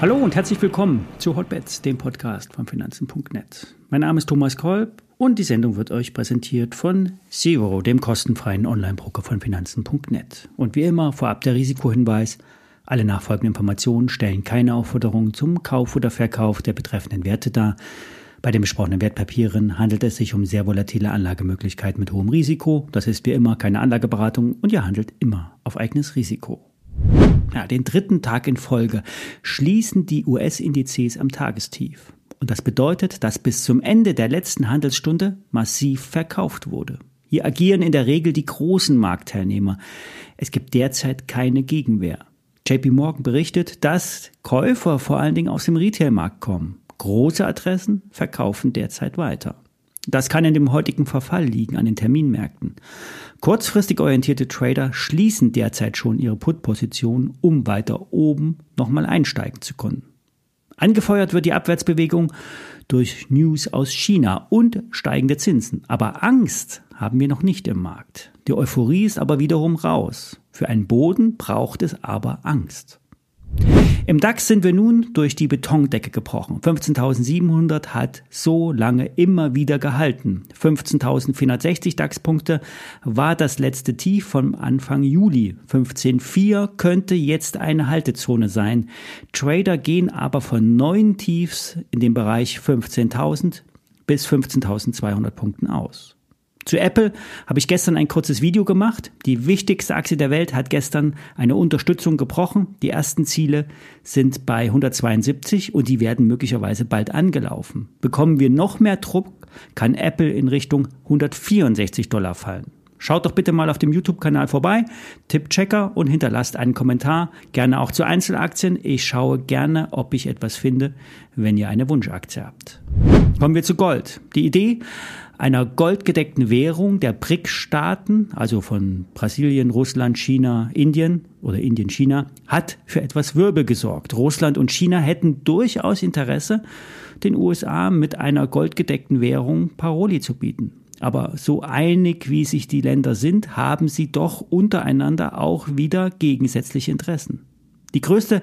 Hallo und herzlich willkommen zu Hotbets, dem Podcast von Finanzen.net. Mein Name ist Thomas Kolb und die Sendung wird euch präsentiert von Zero, dem kostenfreien Online-Broker von Finanzen.net. Und wie immer vorab der Risikohinweis, alle nachfolgenden Informationen stellen keine Aufforderung zum Kauf oder Verkauf der betreffenden Werte dar. Bei den besprochenen Wertpapieren handelt es sich um sehr volatile Anlagemöglichkeiten mit hohem Risiko. Das ist wie immer keine Anlageberatung und ihr handelt immer auf eigenes Risiko. Ja, den dritten Tag in Folge schließen die US-Indizes am Tagestief. Und das bedeutet, dass bis zum Ende der letzten Handelsstunde massiv verkauft wurde. Hier agieren in der Regel die großen Marktteilnehmer. Es gibt derzeit keine Gegenwehr. JP Morgan berichtet, dass Käufer vor allen Dingen aus dem Retailmarkt kommen. Große Adressen verkaufen derzeit weiter. Das kann in dem heutigen Verfall liegen an den Terminmärkten. Kurzfristig orientierte Trader schließen derzeit schon ihre Put-Position, um weiter oben nochmal einsteigen zu können. Angefeuert wird die Abwärtsbewegung durch News aus China und steigende Zinsen. Aber Angst haben wir noch nicht im Markt. Die Euphorie ist aber wiederum raus. Für einen Boden braucht es aber Angst. Im DAX sind wir nun durch die Betondecke gebrochen. 15.700 hat so lange immer wieder gehalten. 15.460 DAX-Punkte war das letzte Tief von Anfang Juli. 15.4 könnte jetzt eine Haltezone sein. Trader gehen aber von neuen Tiefs in dem Bereich 15.000 bis 15.200 Punkten aus. Zu Apple habe ich gestern ein kurzes Video gemacht. Die wichtigste Aktie der Welt hat gestern eine Unterstützung gebrochen. Die ersten Ziele sind bei 172 und die werden möglicherweise bald angelaufen. Bekommen wir noch mehr Druck, kann Apple in Richtung 164 Dollar fallen. Schaut doch bitte mal auf dem YouTube-Kanal vorbei, Tippchecker und hinterlasst einen Kommentar, gerne auch zu Einzelaktien. Ich schaue gerne, ob ich etwas finde, wenn ihr eine Wunschaktie habt. Kommen wir zu Gold. Die Idee einer goldgedeckten Währung der BRIC-Staaten, also von Brasilien, Russland, China, Indien oder Indien, China, hat für etwas Wirbel gesorgt. Russland und China hätten durchaus Interesse, den USA mit einer goldgedeckten Währung Paroli zu bieten. Aber so einig wie sich die Länder sind, haben sie doch untereinander auch wieder gegensätzliche Interessen. Die größte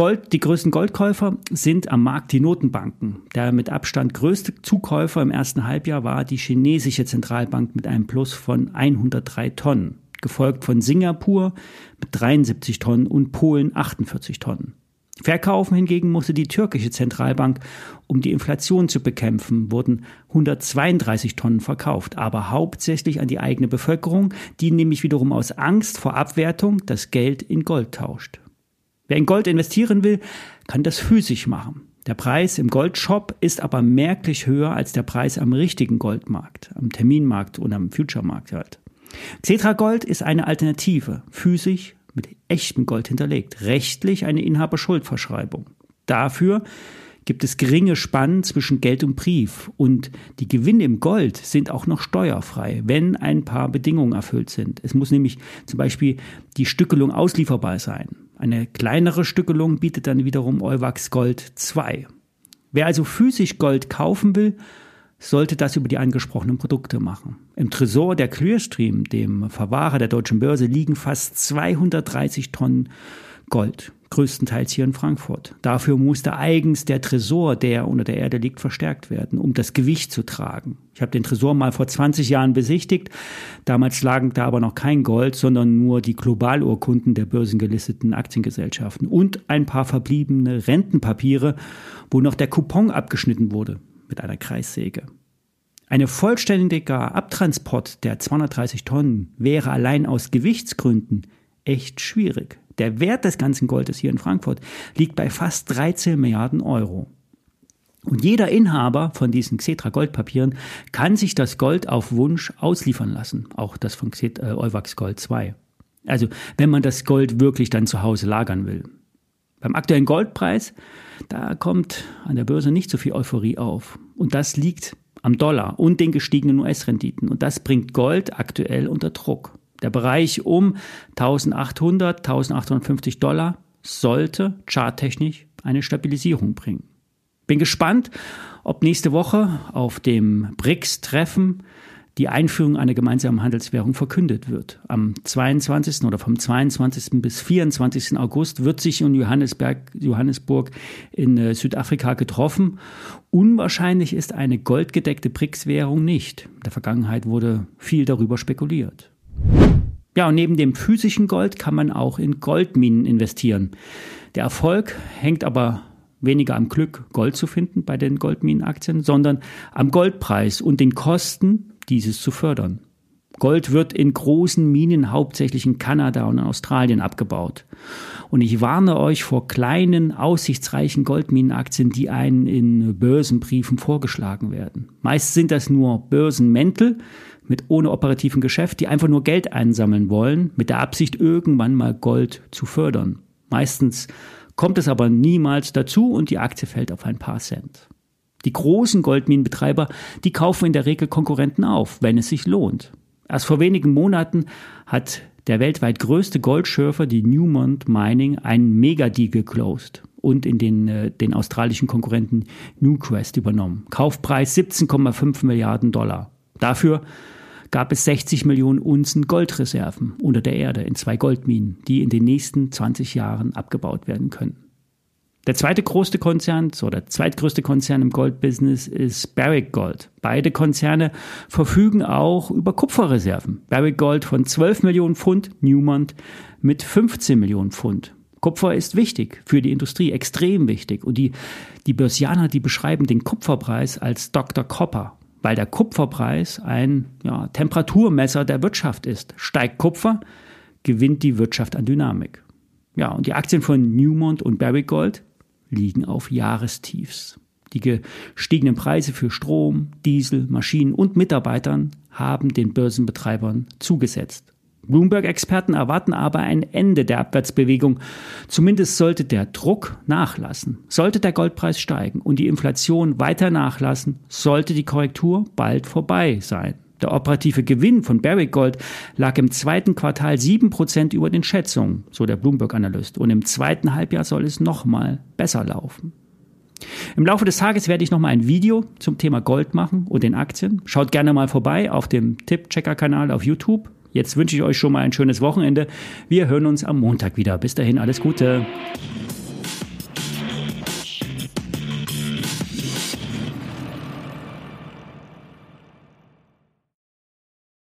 Gold, die größten Goldkäufer sind am Markt die Notenbanken. Der mit Abstand größte Zukäufer im ersten Halbjahr war die chinesische Zentralbank mit einem Plus von 103 Tonnen, gefolgt von Singapur mit 73 Tonnen und Polen 48 Tonnen. Verkaufen hingegen musste die türkische Zentralbank, um die Inflation zu bekämpfen, wurden 132 Tonnen verkauft, aber hauptsächlich an die eigene Bevölkerung, die nämlich wiederum aus Angst vor Abwertung das Geld in Gold tauscht. Wer in Gold investieren will, kann das physisch machen. Der Preis im Goldshop ist aber merklich höher als der Preis am richtigen Goldmarkt, am Terminmarkt und am Future-Markt halt. Cetra Gold ist eine Alternative, physisch mit echtem Gold hinterlegt, rechtlich eine Inhaberschuldverschreibung. Dafür gibt es geringe Spannen zwischen Geld und Brief und die Gewinne im Gold sind auch noch steuerfrei, wenn ein paar Bedingungen erfüllt sind. Es muss nämlich zum Beispiel die Stückelung auslieferbar sein. Eine kleinere Stückelung bietet dann wiederum Euwax Gold 2. Wer also physisch Gold kaufen will, sollte das über die angesprochenen Produkte machen. Im Tresor der Clearstream, dem Verwahrer der deutschen Börse, liegen fast 230 Tonnen Gold größtenteils hier in Frankfurt. Dafür musste eigens der Tresor, der unter der Erde liegt, verstärkt werden, um das Gewicht zu tragen. Ich habe den Tresor mal vor 20 Jahren besichtigt. Damals lagen da aber noch kein Gold, sondern nur die Globalurkunden der börsengelisteten Aktiengesellschaften und ein paar verbliebene Rentenpapiere, wo noch der Coupon abgeschnitten wurde mit einer Kreissäge. Eine vollständiger Abtransport der 230 Tonnen wäre allein aus Gewichtsgründen echt schwierig. Der Wert des ganzen Goldes hier in Frankfurt liegt bei fast 13 Milliarden Euro. Und jeder Inhaber von diesen Xetra Goldpapieren kann sich das Gold auf Wunsch ausliefern lassen. Auch das von Xet, äh, Gold 2. Also, wenn man das Gold wirklich dann zu Hause lagern will. Beim aktuellen Goldpreis, da kommt an der Börse nicht so viel Euphorie auf. Und das liegt am Dollar und den gestiegenen US-Renditen. Und das bringt Gold aktuell unter Druck. Der Bereich um 1800, 1850 Dollar sollte charttechnisch eine Stabilisierung bringen. Bin gespannt, ob nächste Woche auf dem BRICS-Treffen die Einführung einer gemeinsamen Handelswährung verkündet wird. Am 22. oder vom 22. bis 24. August wird sich in Johannesberg, Johannesburg in äh, Südafrika getroffen. Unwahrscheinlich ist eine goldgedeckte BRICS-Währung nicht. In der Vergangenheit wurde viel darüber spekuliert. Ja, und neben dem physischen Gold kann man auch in Goldminen investieren. Der Erfolg hängt aber weniger am Glück, Gold zu finden bei den Goldminenaktien, sondern am Goldpreis und den Kosten, dieses zu fördern. Gold wird in großen Minen hauptsächlich in Kanada und in Australien abgebaut. Und ich warne euch vor kleinen, aussichtsreichen Goldminenaktien, die einen in Börsenbriefen vorgeschlagen werden. Meist sind das nur Börsenmäntel mit ohne operativen Geschäft, die einfach nur Geld einsammeln wollen, mit der Absicht, irgendwann mal Gold zu fördern. Meistens kommt es aber niemals dazu und die Aktie fällt auf ein paar Cent. Die großen Goldminenbetreiber, die kaufen in der Regel Konkurrenten auf, wenn es sich lohnt. Erst vor wenigen Monaten hat der weltweit größte Goldschürfer, die Newmont Mining, einen Megadeal geclosed und in den, äh, den australischen Konkurrenten Newcrest übernommen. Kaufpreis 17,5 Milliarden Dollar. Dafür gab es 60 Millionen Unzen Goldreserven unter der Erde in zwei Goldminen, die in den nächsten 20 Jahren abgebaut werden können. Der zweite größte Konzern oder zweitgrößte Konzern im Goldbusiness ist Barrick Gold. Beide Konzerne verfügen auch über Kupferreserven. Barrick Gold von 12 Millionen Pfund, Newmont mit 15 Millionen Pfund. Kupfer ist wichtig für die Industrie, extrem wichtig. Und die, die Börsianer, die beschreiben den Kupferpreis als Dr. Copper weil der Kupferpreis ein ja, Temperaturmesser der Wirtschaft ist. Steigt Kupfer, gewinnt die Wirtschaft an Dynamik. Ja, und die Aktien von Newmont und Barrick Gold liegen auf Jahrestiefs. Die gestiegenen Preise für Strom, Diesel, Maschinen und Mitarbeitern haben den Börsenbetreibern zugesetzt. Bloomberg-Experten erwarten aber ein Ende der Abwärtsbewegung. Zumindest sollte der Druck nachlassen. Sollte der Goldpreis steigen und die Inflation weiter nachlassen, sollte die Korrektur bald vorbei sein. Der operative Gewinn von Barrick Gold lag im zweiten Quartal sieben Prozent über den Schätzungen, so der Bloomberg-Analyst. Und im zweiten Halbjahr soll es nochmal besser laufen. Im Laufe des Tages werde ich nochmal ein Video zum Thema Gold machen und den Aktien. Schaut gerne mal vorbei auf dem Tipp-Checker-Kanal auf YouTube. Jetzt wünsche ich euch schon mal ein schönes Wochenende. Wir hören uns am Montag wieder. Bis dahin alles Gute.